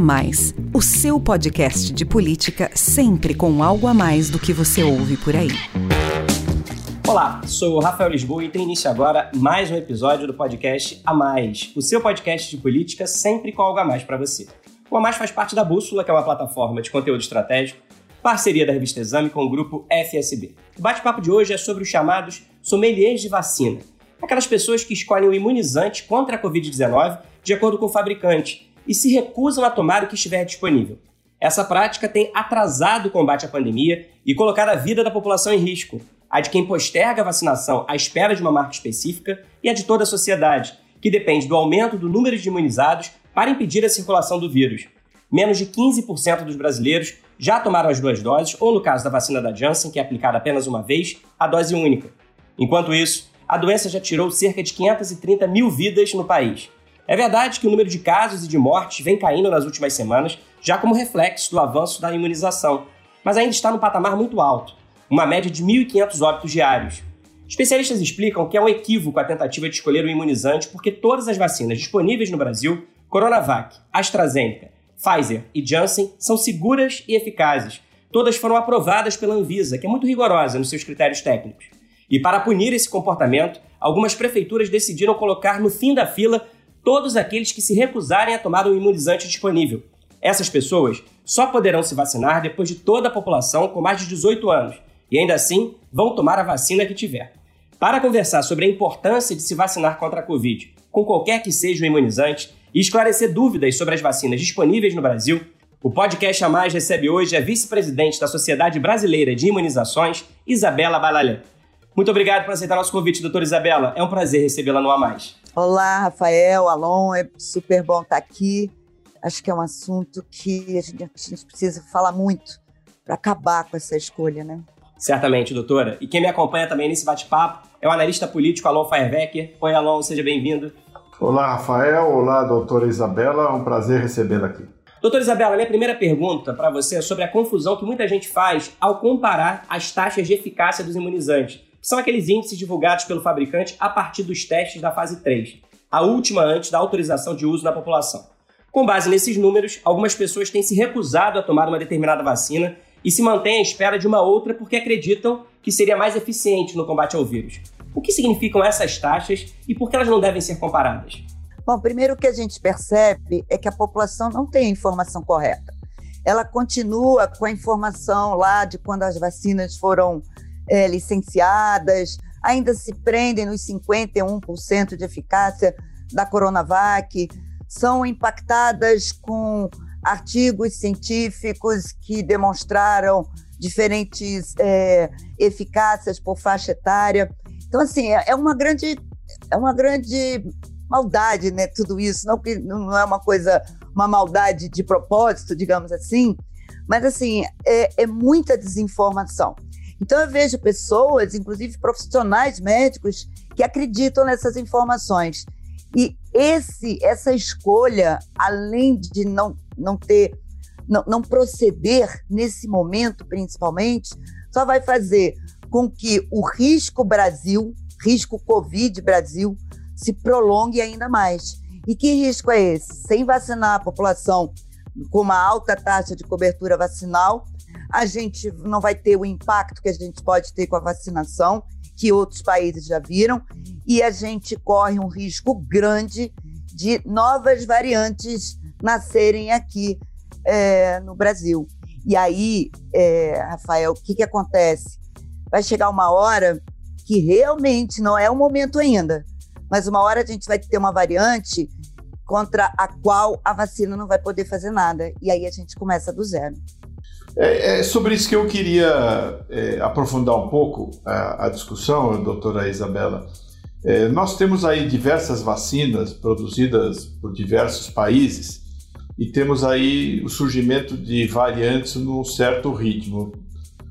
Mais, o seu podcast de política sempre com algo a mais do que você ouve por aí. Olá, sou o Rafael Lisboa e tem início agora mais um episódio do podcast A Mais, o seu podcast de política sempre com algo a mais para você. O A Mais faz parte da Bússola, que é uma plataforma de conteúdo estratégico, parceria da revista Exame com o grupo FSB. O bate-papo de hoje é sobre os chamados sommeliers de vacina, aquelas pessoas que escolhem o imunizante contra a Covid-19 de acordo com o fabricante e se recusam a tomar o que estiver disponível. Essa prática tem atrasado o combate à pandemia e colocado a vida da população em risco, a de quem posterga a vacinação à espera de uma marca específica e a de toda a sociedade, que depende do aumento do número de imunizados para impedir a circulação do vírus. Menos de 15% dos brasileiros já tomaram as duas doses, ou no caso da vacina da Janssen, que é aplicada apenas uma vez, a dose única. Enquanto isso, a doença já tirou cerca de 530 mil vidas no país. É verdade que o número de casos e de mortes vem caindo nas últimas semanas, já como reflexo do avanço da imunização, mas ainda está no patamar muito alto, uma média de 1.500 óbitos diários. Especialistas explicam que é um equívoco a tentativa de escolher o imunizante porque todas as vacinas disponíveis no Brasil, Coronavac, AstraZeneca, Pfizer e Janssen, são seguras e eficazes. Todas foram aprovadas pela Anvisa, que é muito rigorosa nos seus critérios técnicos. E para punir esse comportamento, algumas prefeituras decidiram colocar no fim da fila todos aqueles que se recusarem a tomar o imunizante disponível. Essas pessoas só poderão se vacinar depois de toda a população com mais de 18 anos e ainda assim vão tomar a vacina que tiver. Para conversar sobre a importância de se vacinar contra a Covid, com qualquer que seja o imunizante, e esclarecer dúvidas sobre as vacinas disponíveis no Brasil, o podcast A Mais recebe hoje a vice-presidente da Sociedade Brasileira de Imunizações, Isabela Balalé. Muito obrigado por aceitar nosso convite, doutora Isabela. É um prazer recebê-la no A Mais. Olá, Rafael, Alon, é super bom estar aqui. Acho que é um assunto que a gente, a gente precisa falar muito para acabar com essa escolha, né? Certamente, doutora. E quem me acompanha também nesse bate-papo é o analista político Alon Feierbecker. Oi, Alon, seja bem-vindo. Olá, Rafael. Olá, doutora Isabela. É um prazer recebê-la aqui. Doutora Isabela, minha primeira pergunta para você é sobre a confusão que muita gente faz ao comparar as taxas de eficácia dos imunizantes são aqueles índices divulgados pelo fabricante a partir dos testes da fase 3, a última antes da autorização de uso na população. Com base nesses números, algumas pessoas têm se recusado a tomar uma determinada vacina e se mantêm à espera de uma outra porque acreditam que seria mais eficiente no combate ao vírus. O que significam essas taxas e por que elas não devem ser comparadas? Bom, primeiro o que a gente percebe é que a população não tem a informação correta. Ela continua com a informação lá de quando as vacinas foram é, licenciadas, ainda se prendem nos 51% de eficácia da Coronavac, são impactadas com artigos científicos que demonstraram diferentes é, eficácias por faixa etária. Então, assim, é, é uma grande, é uma grande maldade, né? Tudo isso, não que não é uma coisa, uma maldade de propósito, digamos assim, mas assim é, é muita desinformação. Então eu vejo pessoas, inclusive profissionais médicos, que acreditam nessas informações. E esse, essa escolha, além de não, não ter, não, não proceder nesse momento, principalmente, só vai fazer com que o risco Brasil, risco Covid Brasil, se prolongue ainda mais. E que risco é esse? Sem vacinar a população com uma alta taxa de cobertura vacinal, a gente não vai ter o impacto que a gente pode ter com a vacinação, que outros países já viram, e a gente corre um risco grande de novas variantes nascerem aqui é, no Brasil. E aí, é, Rafael, o que, que acontece? Vai chegar uma hora que realmente não é o momento ainda, mas uma hora a gente vai ter uma variante contra a qual a vacina não vai poder fazer nada. E aí a gente começa do zero. É, é sobre isso que eu queria é, aprofundar um pouco a, a discussão, doutora Isabela. É, nós temos aí diversas vacinas produzidas por diversos países e temos aí o surgimento de variantes num certo ritmo.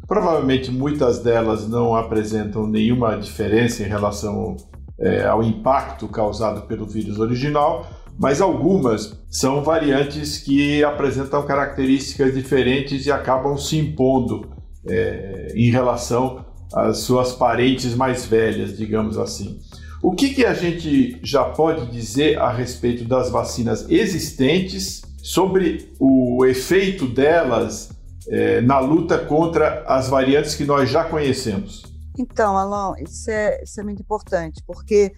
Provavelmente muitas delas não apresentam nenhuma diferença em relação é, ao impacto causado pelo vírus original, mas algumas são variantes que apresentam características diferentes e acabam se impondo é, em relação às suas parentes mais velhas, digamos assim. O que, que a gente já pode dizer a respeito das vacinas existentes sobre o efeito delas é, na luta contra as variantes que nós já conhecemos? Então, Alon, isso é, isso é muito importante, porque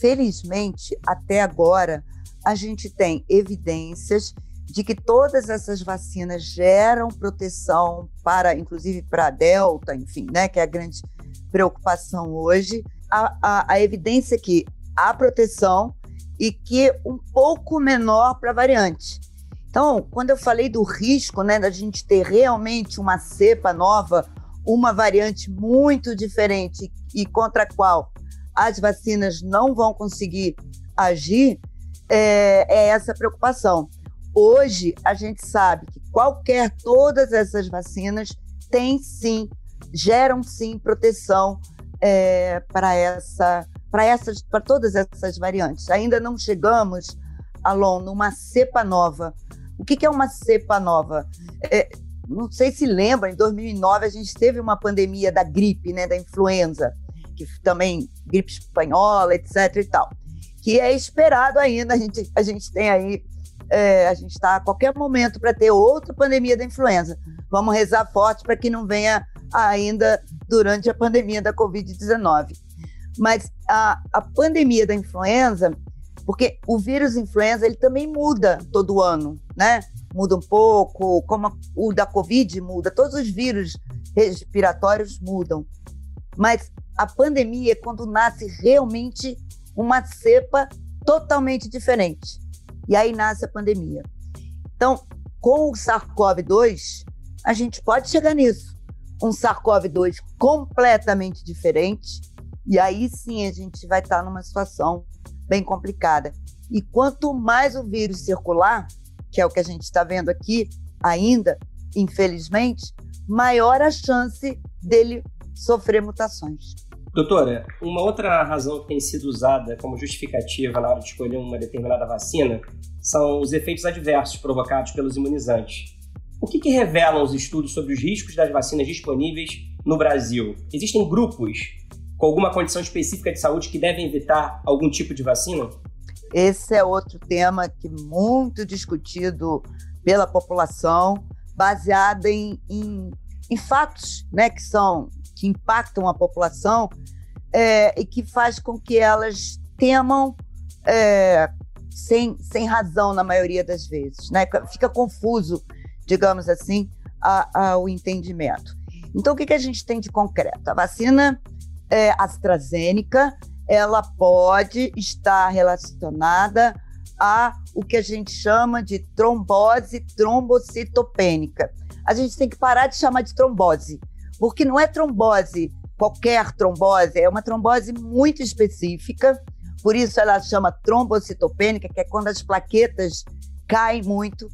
felizmente até agora a gente tem evidências de que todas essas vacinas geram proteção para, inclusive para a Delta, enfim, né, que é a grande preocupação hoje. A, a, a evidência é que há proteção e que um pouco menor para variante. Então, quando eu falei do risco né, da gente ter realmente uma cepa nova, uma variante muito diferente e contra a qual as vacinas não vão conseguir agir, é, é essa preocupação. Hoje, a gente sabe que qualquer, todas essas vacinas têm sim, geram sim proteção é, para essa, para essas, para todas essas variantes. Ainda não chegamos, Alon, numa cepa nova o que, que é uma cepa nova? É, não sei se lembra, em 2009 a gente teve uma pandemia da gripe, né, da influenza, que também gripe espanhola, etc e tal, que é esperado ainda, a gente, a gente tem aí, é, a gente está a qualquer momento para ter outra pandemia da influenza. Vamos rezar forte para que não venha ainda durante a pandemia da Covid-19. Mas a, a pandemia da influenza, porque o vírus influenza ele também muda todo ano, né? Muda um pouco, como o da Covid muda, todos os vírus respiratórios mudam. Mas a pandemia é quando nasce realmente uma cepa totalmente diferente. E aí nasce a pandemia. Então, com o SARS-CoV-2, a gente pode chegar nisso. Um SARS-CoV-2 completamente diferente, e aí sim a gente vai estar numa situação bem complicada. E quanto mais o vírus circular, que é o que a gente está vendo aqui ainda, infelizmente, maior a chance dele sofrer mutações. Doutora, uma outra razão que tem sido usada como justificativa na hora de escolher uma determinada vacina são os efeitos adversos provocados pelos imunizantes. O que, que revelam os estudos sobre os riscos das vacinas disponíveis no Brasil? Existem grupos com alguma condição específica de saúde que devem evitar algum tipo de vacina? Esse é outro tema que muito discutido pela população, baseado em, em, em fatos, né, que são que impactam a população é, e que faz com que elas temam é, sem, sem razão na maioria das vezes, né? Fica confuso, digamos assim, a, a, o entendimento. Então, o que, que a gente tem de concreto? A vacina é, AstraZeneca, ela pode estar relacionada a o que a gente chama de trombose trombocitopênica. A gente tem que parar de chamar de trombose, porque não é trombose qualquer trombose, é uma trombose muito específica, por isso ela chama trombocitopênica, que é quando as plaquetas caem muito,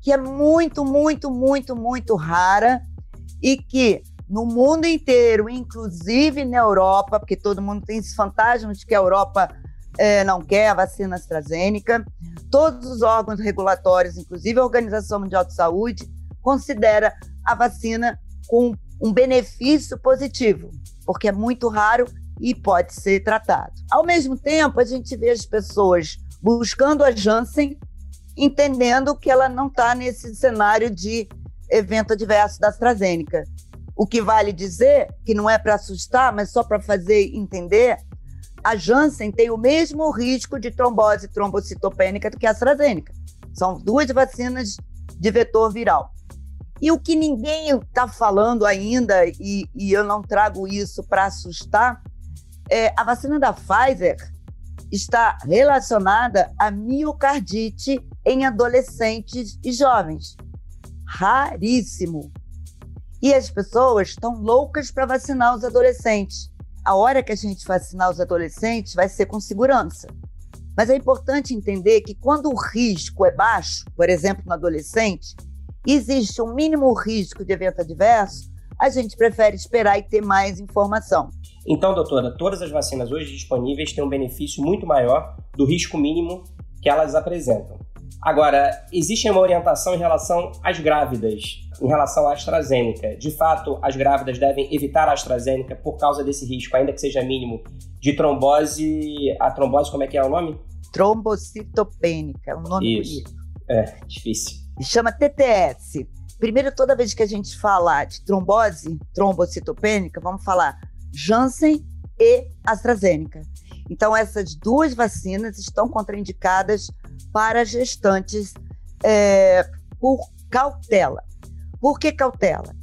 que é muito, muito, muito, muito rara e que no mundo inteiro, inclusive na Europa, porque todo mundo tem esse fantasma de que a Europa é, não quer a vacina AstraZeneca. Todos os órgãos regulatórios, inclusive a Organização Mundial de Saúde, considera a vacina com um benefício positivo, porque é muito raro e pode ser tratado. Ao mesmo tempo, a gente vê as pessoas buscando a Janssen, entendendo que ela não está nesse cenário de evento adverso da AstraZeneca. O que vale dizer, que não é para assustar, mas só para fazer entender, a Janssen tem o mesmo risco de trombose trombocitopênica do que a AstraZeneca. São duas vacinas de vetor viral. E o que ninguém está falando ainda, e, e, eu não trago isso para assustar, é a vacina da Pfizer está relacionada a miocardite em adolescentes e jovens. Raríssimo. E as pessoas estão loucas para vacinar os adolescentes. A hora que a gente vacinar os adolescentes vai ser com segurança. Mas é importante entender que quando o risco é baixo, por exemplo, no adolescente, existe um mínimo risco de evento adverso, a gente prefere esperar e ter mais informação. Então, doutora, todas as vacinas hoje disponíveis têm um benefício muito maior do risco mínimo que elas apresentam. Agora, existe uma orientação em relação às grávidas, em relação à AstraZeneca. De fato, as grávidas devem evitar a AstraZeneca por causa desse risco, ainda que seja mínimo, de trombose. A trombose, como é que é o nome? Trombocitopênica, é um nome Isso. bonito. É, difícil. Chama TTS. Primeiro, toda vez que a gente fala de trombose, trombocitopênica, vamos falar Janssen e AstraZeneca. Então, essas duas vacinas estão contraindicadas para gestantes é, por cautela. Por que cautela?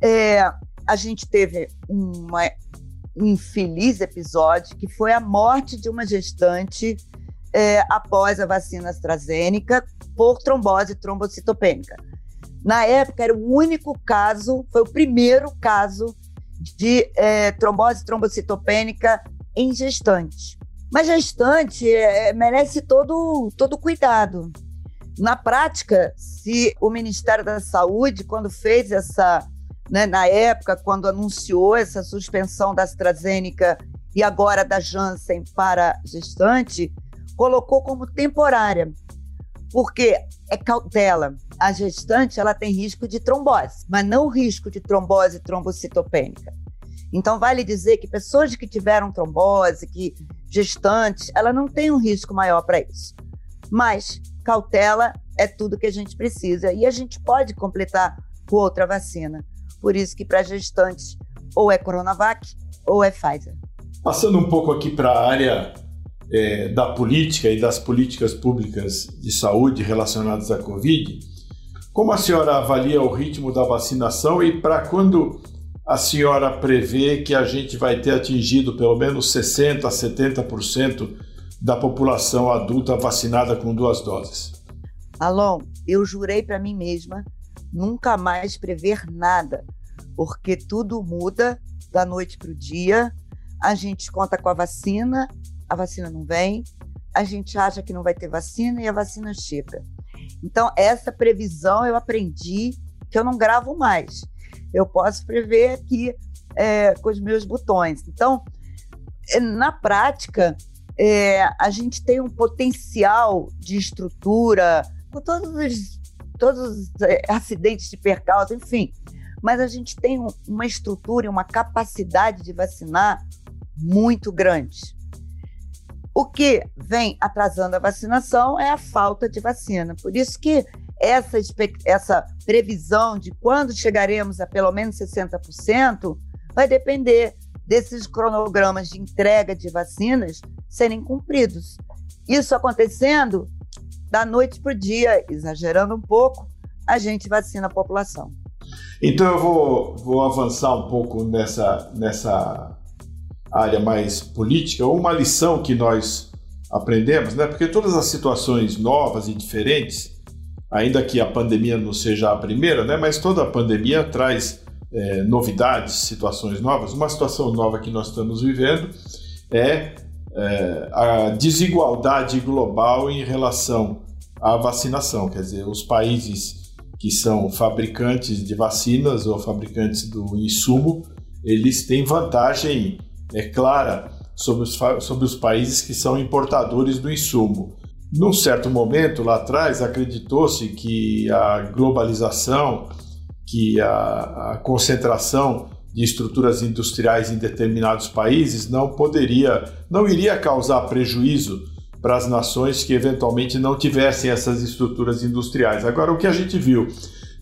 É, a gente teve uma, um infeliz episódio que foi a morte de uma gestante é, após a vacina AstraZeneca por trombose trombocitopênica. Na época, era o único caso, foi o primeiro caso de é, trombose trombocitopênica em gestante. Mas gestante é, merece todo, todo cuidado. Na prática, se o Ministério da Saúde, quando fez essa, né, na época, quando anunciou essa suspensão da AstraZeneca e agora da Janssen para gestante, colocou como temporária, porque é cautela. A gestante ela tem risco de trombose, mas não risco de trombose trombocitopênica. Então, vale dizer que pessoas que tiveram trombose, que gestantes, ela não tem um risco maior para isso. Mas cautela é tudo que a gente precisa. E a gente pode completar com outra vacina. Por isso que para gestantes, ou é Coronavac ou é Pfizer. Passando um pouco aqui para a área é, da política e das políticas públicas de saúde relacionadas à Covid, como a senhora avalia o ritmo da vacinação e para quando a senhora prevê que a gente vai ter atingido pelo menos 60% a 70% da população adulta vacinada com duas doses? Alon, eu jurei para mim mesma nunca mais prever nada, porque tudo muda da noite para o dia. A gente conta com a vacina, a vacina não vem, a gente acha que não vai ter vacina e a vacina chega. Então, essa previsão eu aprendi que eu não gravo mais eu posso prever aqui é, com os meus botões. Então, é, na prática, é, a gente tem um potencial de estrutura, com todos os, todos os é, acidentes de percalço, enfim, mas a gente tem um, uma estrutura e uma capacidade de vacinar muito grande. O que vem atrasando a vacinação é a falta de vacina. Por isso que essa, essa previsão de quando chegaremos a pelo menos 60% vai depender desses cronogramas de entrega de vacinas serem cumpridos. Isso acontecendo da noite para o dia, exagerando um pouco, a gente vacina a população. Então eu vou, vou avançar um pouco nessa, nessa área mais política, uma lição que nós aprendemos, né? porque todas as situações novas e diferentes ainda que a pandemia não seja a primeira, né, mas toda a pandemia traz é, novidades, situações novas. Uma situação nova que nós estamos vivendo é, é a desigualdade global em relação à vacinação, quer dizer, os países que são fabricantes de vacinas ou fabricantes do insumo, eles têm vantagem é clara sobre os, sobre os países que são importadores do insumo. Num certo momento lá atrás, acreditou-se que a globalização, que a, a, concentração de estruturas industriais em determinados países não poderia, não iria causar prejuízo para as nações que eventualmente não tivessem essas estruturas industriais. Agora, o que a gente viu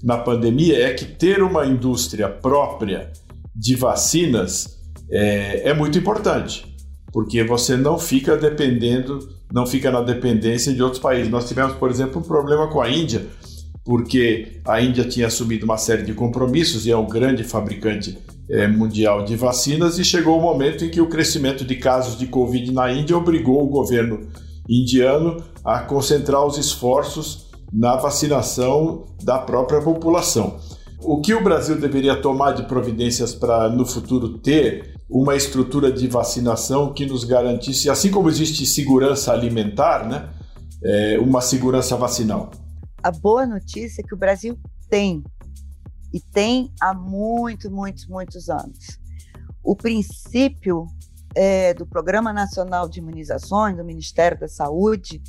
na pandemia é que ter uma indústria própria de vacinas é, é muito importante, porque você não fica dependendo não fica na dependência de outros países. Nós tivemos, por exemplo, um problema com a Índia, porque a Índia tinha assumido uma série de compromissos e é um grande fabricante é, mundial de vacinas, e chegou o momento em que o crescimento de casos de Covid na Índia obrigou o governo indiano a concentrar os esforços na vacinação da própria população. O que o Brasil deveria tomar de providências para no futuro ter uma estrutura de vacinação que nos garantisse, assim como existe segurança alimentar, né, é, uma segurança vacinal. A boa notícia é que o Brasil tem, e tem há muitos, muitos, muitos anos. O princípio é, do Programa Nacional de Imunizações, do Ministério da Saúde,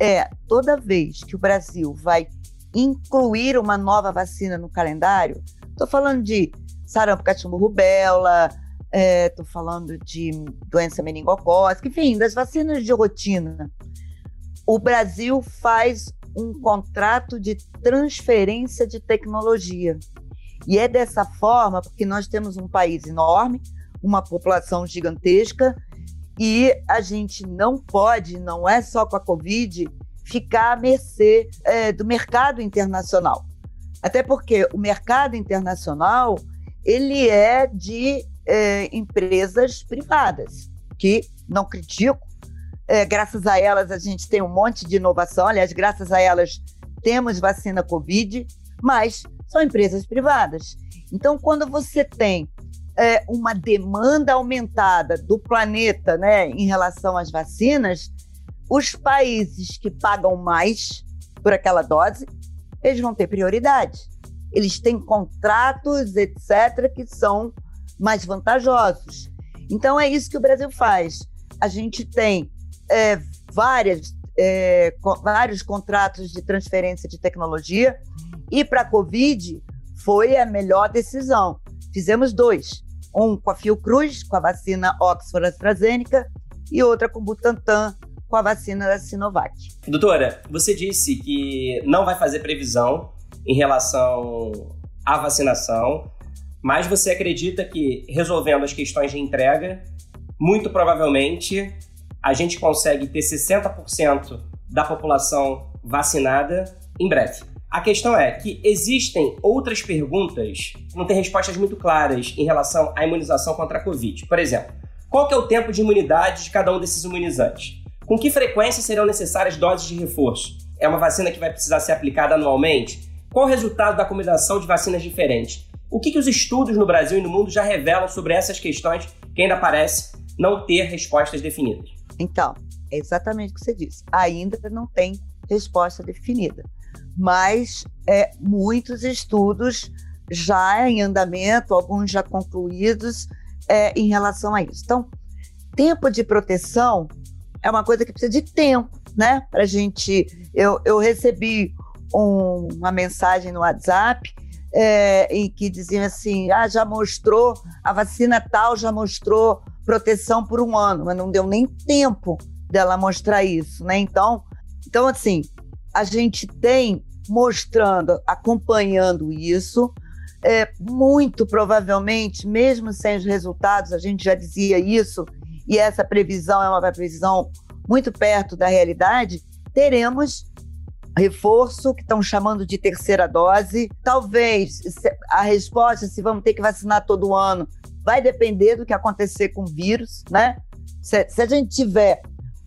é toda vez que o Brasil vai incluir uma nova vacina no calendário, estou falando de sarampo, cachumbo, rubéola, Estou é, falando de doença meningocócica, enfim, das vacinas de rotina. O Brasil faz um contrato de transferência de tecnologia. E é dessa forma, porque nós temos um país enorme, uma população gigantesca, e a gente não pode, não é só com a Covid, ficar à mercê é, do mercado internacional. Até porque o mercado internacional ele é de é, empresas privadas, que não critico. É, graças a elas a gente tem um monte de inovação. Aliás, graças a elas temos vacina Covid, mas são empresas privadas. Então, quando você tem é, uma demanda aumentada do planeta né, em relação às vacinas, os países que pagam mais por aquela dose, eles vão ter prioridade. Eles têm contratos, etc., que são mais vantajosos. Então, é isso que o Brasil faz. A gente tem é, várias, é, co vários contratos de transferência de tecnologia, e para a Covid foi a melhor decisão. Fizemos dois: um com a Fiocruz, com a vacina Oxford AstraZeneca, e outra com o Butantan, com a vacina da Sinovac. Doutora, você disse que não vai fazer previsão em relação à vacinação, mas você acredita que resolvendo as questões de entrega, muito provavelmente a gente consegue ter 60% da população vacinada em breve. A questão é que existem outras perguntas que não têm respostas muito claras em relação à imunização contra a Covid. Por exemplo, qual é o tempo de imunidade de cada um desses imunizantes? Com que frequência serão necessárias doses de reforço? É uma vacina que vai precisar ser aplicada anualmente? Qual o resultado da combinação de vacinas diferentes? O que, que os estudos no Brasil e no mundo já revelam sobre essas questões que ainda parece não ter respostas definidas? Então, é exatamente o que você disse. Ainda não tem resposta definida. Mas é, muitos estudos já em andamento, alguns já concluídos é, em relação a isso. Então, tempo de proteção é uma coisa que precisa de tempo, né? Para gente. Eu, eu recebi um, uma mensagem no WhatsApp é, em que diziam assim: ah, já mostrou, a vacina tal já mostrou proteção por um ano, mas não deu nem tempo dela mostrar isso, né? Então, então assim, a gente tem mostrando, acompanhando isso. É, muito provavelmente, mesmo sem os resultados, a gente já dizia isso, e essa previsão é uma previsão muito perto da realidade, teremos reforço, que estão chamando de terceira dose. Talvez a resposta, se vamos ter que vacinar todo ano, vai depender do que acontecer com o vírus, né? Se, se a gente tiver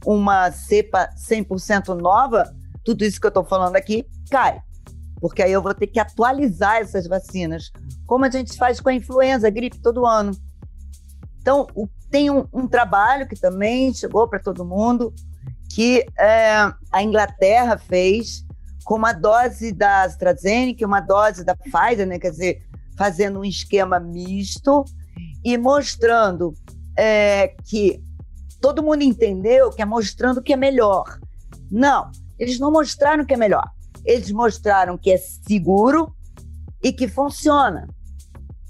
uma cepa 100% nova, tudo isso que eu estou falando aqui cai. Porque aí eu vou ter que atualizar essas vacinas, como a gente faz com a influenza, a gripe todo ano. Então, o tem um, um trabalho que também chegou para todo mundo, que é, a Inglaterra fez com uma dose da AstraZeneca uma dose da Pfizer, né? quer dizer, fazendo um esquema misto e mostrando é, que todo mundo entendeu que é mostrando que é melhor. Não, eles não mostraram que é melhor. Eles mostraram que é seguro e que funciona.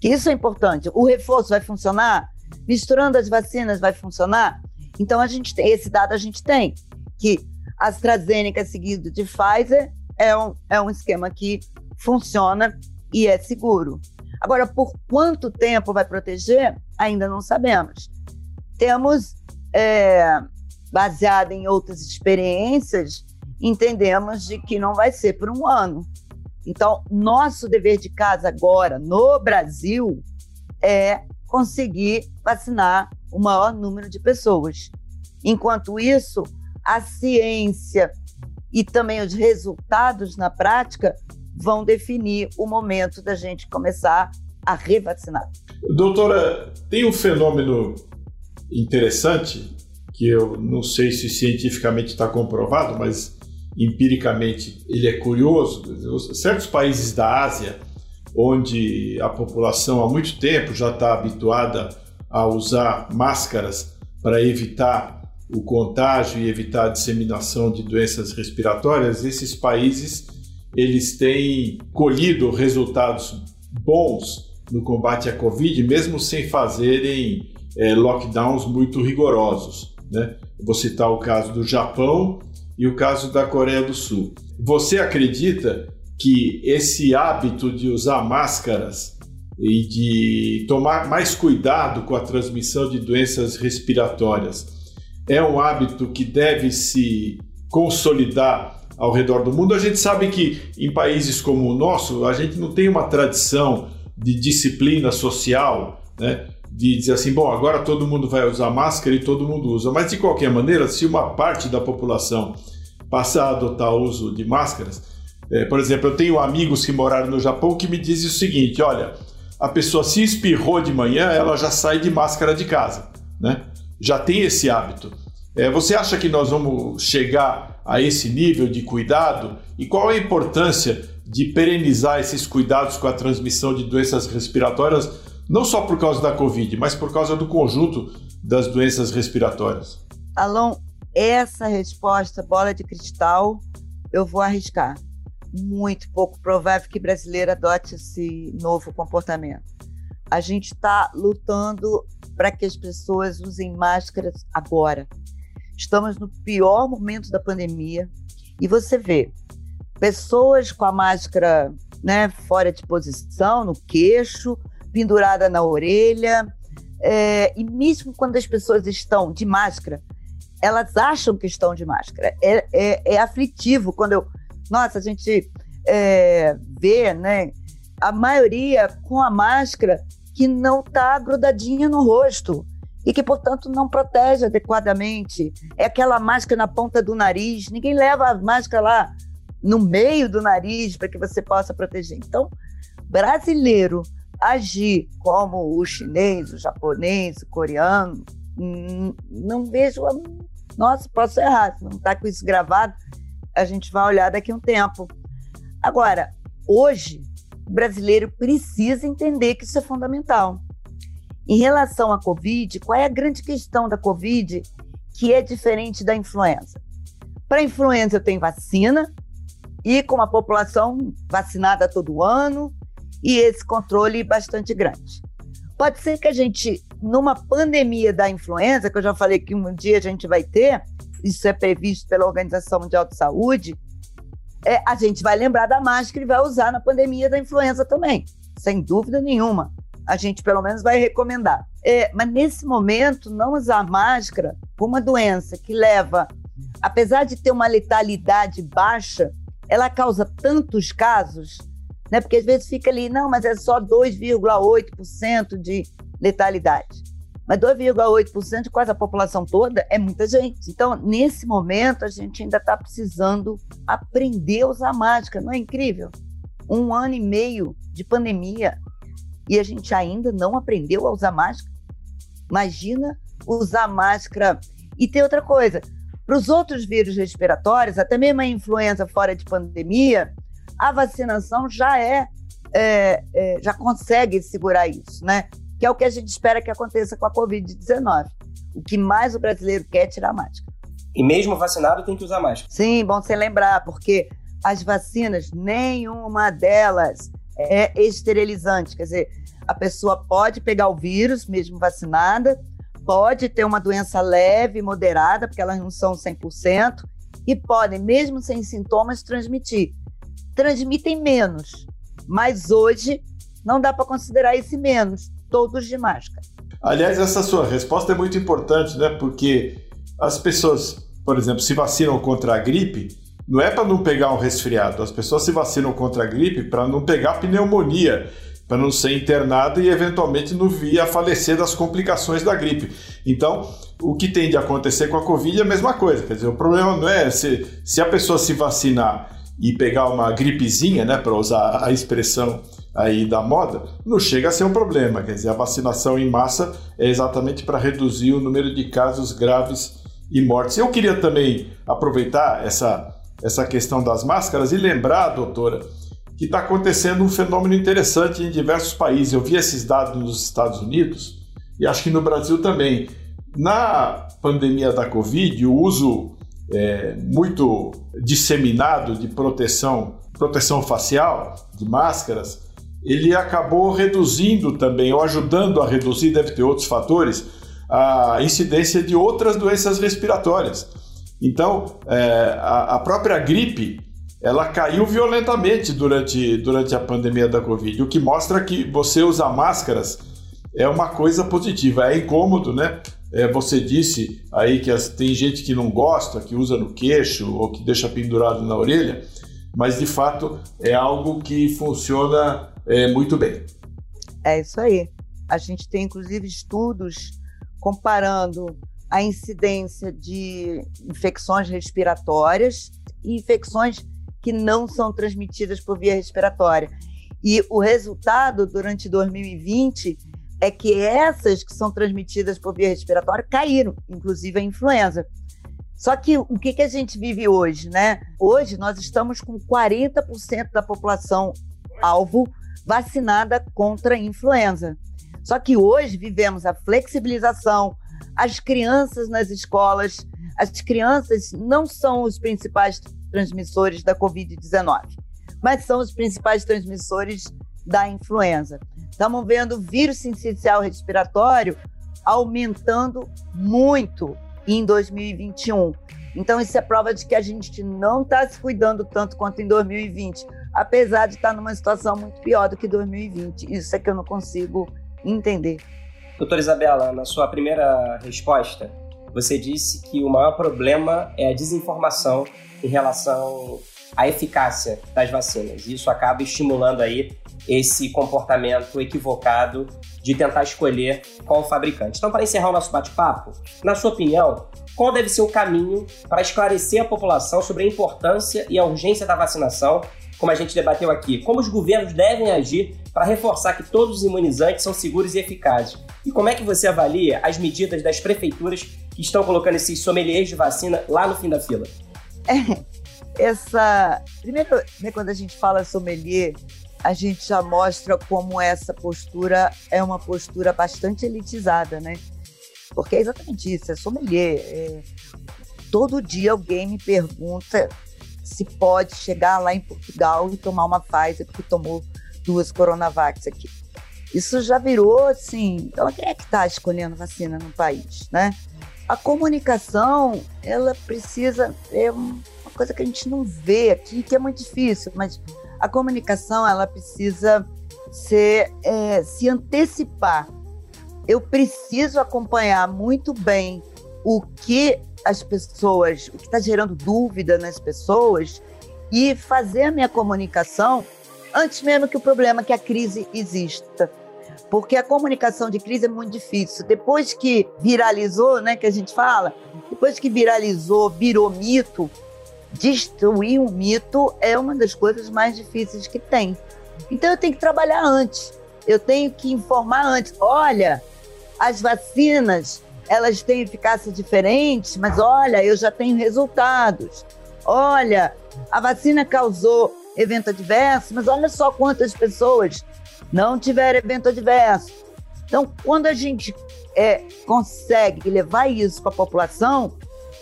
Que isso é importante. O reforço vai funcionar? misturando as vacinas vai funcionar? Então a gente tem esse dado a gente tem que AstraZeneca seguido de Pfizer é um, é um esquema que funciona e é seguro. Agora, por quanto tempo vai proteger, ainda não sabemos. Temos, é, baseado em outras experiências, entendemos de que não vai ser por um ano. Então, nosso dever de casa agora, no Brasil, é conseguir vacinar o maior número de pessoas. Enquanto isso, a ciência e também os resultados na prática vão definir o momento da gente começar a revacinar. Doutora, tem um fenômeno interessante que eu não sei se cientificamente está comprovado, mas empiricamente ele é curioso. Certos países da Ásia onde a população há muito tempo já está habituada a usar máscaras para evitar o contágio e evitar a disseminação de doenças respiratórias, esses países eles têm colhido resultados bons no combate à Covid, mesmo sem fazerem é, lockdowns muito rigorosos. Né? Vou citar o caso do Japão e o caso da Coreia do Sul. Você acredita que esse hábito de usar máscaras e de tomar mais cuidado com a transmissão de doenças respiratórias é um hábito que deve se consolidar ao redor do mundo. A gente sabe que em países como o nosso, a gente não tem uma tradição de disciplina social, né? de dizer assim, bom, agora todo mundo vai usar máscara e todo mundo usa. Mas de qualquer maneira, se uma parte da população passar a adotar o uso de máscaras, é, por exemplo, eu tenho amigos que moraram no Japão que me dizem o seguinte: olha, a pessoa se espirrou de manhã, ela já sai de máscara de casa, né? Já tem esse hábito. É, você acha que nós vamos chegar a esse nível de cuidado? E qual a importância de perenizar esses cuidados com a transmissão de doenças respiratórias, não só por causa da Covid, mas por causa do conjunto das doenças respiratórias? Alon, essa resposta, bola de cristal, eu vou arriscar muito pouco provável que brasileiro adote esse novo comportamento. A gente está lutando para que as pessoas usem máscaras agora. Estamos no pior momento da pandemia e você vê pessoas com a máscara né, fora de posição, no queixo, pendurada na orelha. É, e mesmo quando as pessoas estão de máscara, elas acham que estão de máscara. É, é, é aflitivo quando eu nossa, a gente é, vê, né? A maioria com a máscara que não está grudadinha no rosto e que, portanto, não protege adequadamente. É aquela máscara na ponta do nariz. Ninguém leva a máscara lá no meio do nariz para que você possa proteger. Então, brasileiro agir como o chinês, o japonês, o coreano, hum, não vejo. Nossa, posso errar, se não está com isso gravado, a gente vai olhar daqui a um tempo. Agora, hoje, o brasileiro precisa entender que isso é fundamental. Em relação à Covid, qual é a grande questão da Covid que é diferente da influenza? Para a influenza, tem vacina e com a população vacinada todo ano e esse controle bastante grande. Pode ser que a gente, numa pandemia da influenza, que eu já falei que um dia a gente vai ter, isso é previsto pela Organização Mundial de Saúde, é, a gente vai lembrar da máscara e vai usar na pandemia da influenza também, sem dúvida nenhuma. A gente pelo menos vai recomendar. É, mas nesse momento, não usar máscara com uma doença que leva, apesar de ter uma letalidade baixa, ela causa tantos casos, né? Porque às vezes fica ali, não, mas é só 2,8% de letalidade. Mas 2,8% de quase a população toda é muita gente. Então, nesse momento, a gente ainda está precisando aprender a usar máscara. Não é incrível? Um ano e meio de pandemia e a gente ainda não aprendeu a usar máscara. Imagina usar máscara. E tem outra coisa: para os outros vírus respiratórios, até mesmo a influenza fora de pandemia, a vacinação já é, é, é já consegue segurar isso, né? Que é o que a gente espera que aconteça com a Covid-19. O que mais o brasileiro quer é tirar a máscara. E mesmo vacinado tem que usar máscara. Sim, bom você lembrar, porque as vacinas, nenhuma delas é esterilizante. Quer dizer, a pessoa pode pegar o vírus, mesmo vacinada, pode ter uma doença leve, moderada, porque elas não são 100%, e podem, mesmo sem sintomas, transmitir. Transmitem menos, mas hoje não dá para considerar esse menos todos de máscara. Aliás, essa sua resposta é muito importante, né? Porque as pessoas, por exemplo, se vacinam contra a gripe, não é para não pegar um resfriado. As pessoas se vacinam contra a gripe para não pegar pneumonia, para não ser internado e eventualmente não vir a falecer das complicações da gripe. Então, o que tem de acontecer com a Covid é a mesma coisa. Quer dizer, o problema não é se, se a pessoa se vacinar e pegar uma gripezinha, né, para usar a expressão aí da moda, não chega a ser um problema. Quer dizer, a vacinação em massa é exatamente para reduzir o número de casos graves e mortes. Eu queria também aproveitar essa, essa questão das máscaras e lembrar, doutora, que está acontecendo um fenômeno interessante em diversos países. Eu vi esses dados nos Estados Unidos e acho que no Brasil também. Na pandemia da Covid, o uso é, muito disseminado de proteção, proteção facial, de máscaras, ele acabou reduzindo também, ou ajudando a reduzir, deve ter outros fatores, a incidência de outras doenças respiratórias. Então, é, a, a própria gripe ela caiu violentamente durante, durante a pandemia da Covid, o que mostra que você usar máscaras é uma coisa positiva. É incômodo, né? É, você disse aí que as, tem gente que não gosta, que usa no queixo ou que deixa pendurado na orelha, mas de fato é algo que funciona é, muito bem. É isso aí. A gente tem inclusive estudos comparando a incidência de infecções respiratórias e infecções que não são transmitidas por via respiratória. E o resultado durante 2020 é que essas que são transmitidas por via respiratória caíram, inclusive a influenza. Só que o que, que a gente vive hoje, né? Hoje nós estamos com 40% da população alvo vacinada contra a influenza. Só que hoje vivemos a flexibilização, as crianças nas escolas, as crianças não são os principais transmissores da Covid-19, mas são os principais transmissores da influenza. Estamos vendo o vírus sincicial respiratório aumentando muito em 2021. Então, isso é prova de que a gente não está se cuidando tanto quanto em 2020, apesar de estar numa situação muito pior do que 2020. Isso é que eu não consigo entender. Doutora Isabela, na sua primeira resposta, você disse que o maior problema é a desinformação em relação à eficácia das vacinas. Isso acaba estimulando aí esse comportamento equivocado de tentar escolher qual fabricante. Então, para encerrar o nosso bate-papo, na sua opinião, qual deve ser o caminho para esclarecer a população sobre a importância e a urgência da vacinação, como a gente debateu aqui? Como os governos devem agir para reforçar que todos os imunizantes são seguros e eficazes? E como é que você avalia as medidas das prefeituras que estão colocando esses sommeliers de vacina lá no fim da fila? É, essa. Primeiro, né, quando a gente fala sommelier, a gente já mostra como essa postura é uma postura bastante elitizada, né? Porque é exatamente isso, é sommelier. É... Todo dia alguém me pergunta se pode chegar lá em Portugal e tomar uma Pfizer, porque tomou duas Coronavacs aqui. Isso já virou assim. Então, quem é que está escolhendo vacina no país, né? A comunicação, ela precisa. É uma coisa que a gente não vê aqui, que é muito difícil, mas a comunicação ela precisa ser, é, se antecipar. Eu preciso acompanhar muito bem o que as pessoas, o que está gerando dúvida nas pessoas e fazer a minha comunicação antes mesmo que o problema, que a crise exista. Porque a comunicação de crise é muito difícil. Depois que viralizou, né, que a gente fala, depois que viralizou, virou mito, destruir um mito é uma das coisas mais difíceis que tem. Então eu tenho que trabalhar antes. Eu tenho que informar antes. Olha, as vacinas, elas têm eficácia diferente, mas olha, eu já tenho resultados. Olha, a vacina causou evento adverso, mas olha só quantas pessoas não tiveram evento adverso. Então, quando a gente é, consegue levar isso para a população,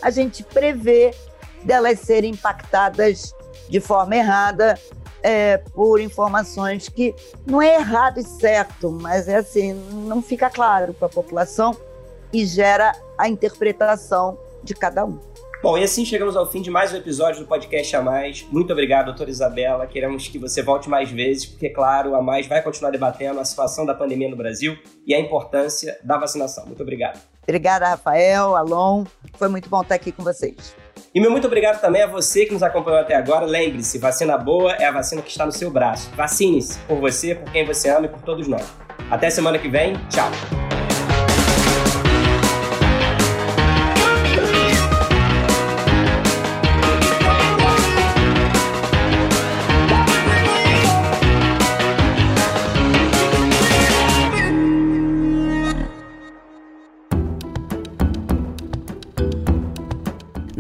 a gente prevê delas serem impactadas de forma errada é, por informações que não é errado e certo, mas é assim, não fica claro para a população e gera a interpretação de cada um. Bom, e assim chegamos ao fim de mais um episódio do podcast A Mais. Muito obrigado, doutora Isabela. Queremos que você volte mais vezes, porque, claro, a Mais vai continuar debatendo a situação da pandemia no Brasil e a importância da vacinação. Muito obrigado. Obrigada, Rafael, Alon. Foi muito bom estar aqui com vocês. E meu muito obrigado também a você que nos acompanhou até agora. Lembre-se, vacina boa é a vacina que está no seu braço. Vacine-se por você, por quem você ama e por todos nós. Até semana que vem. Tchau.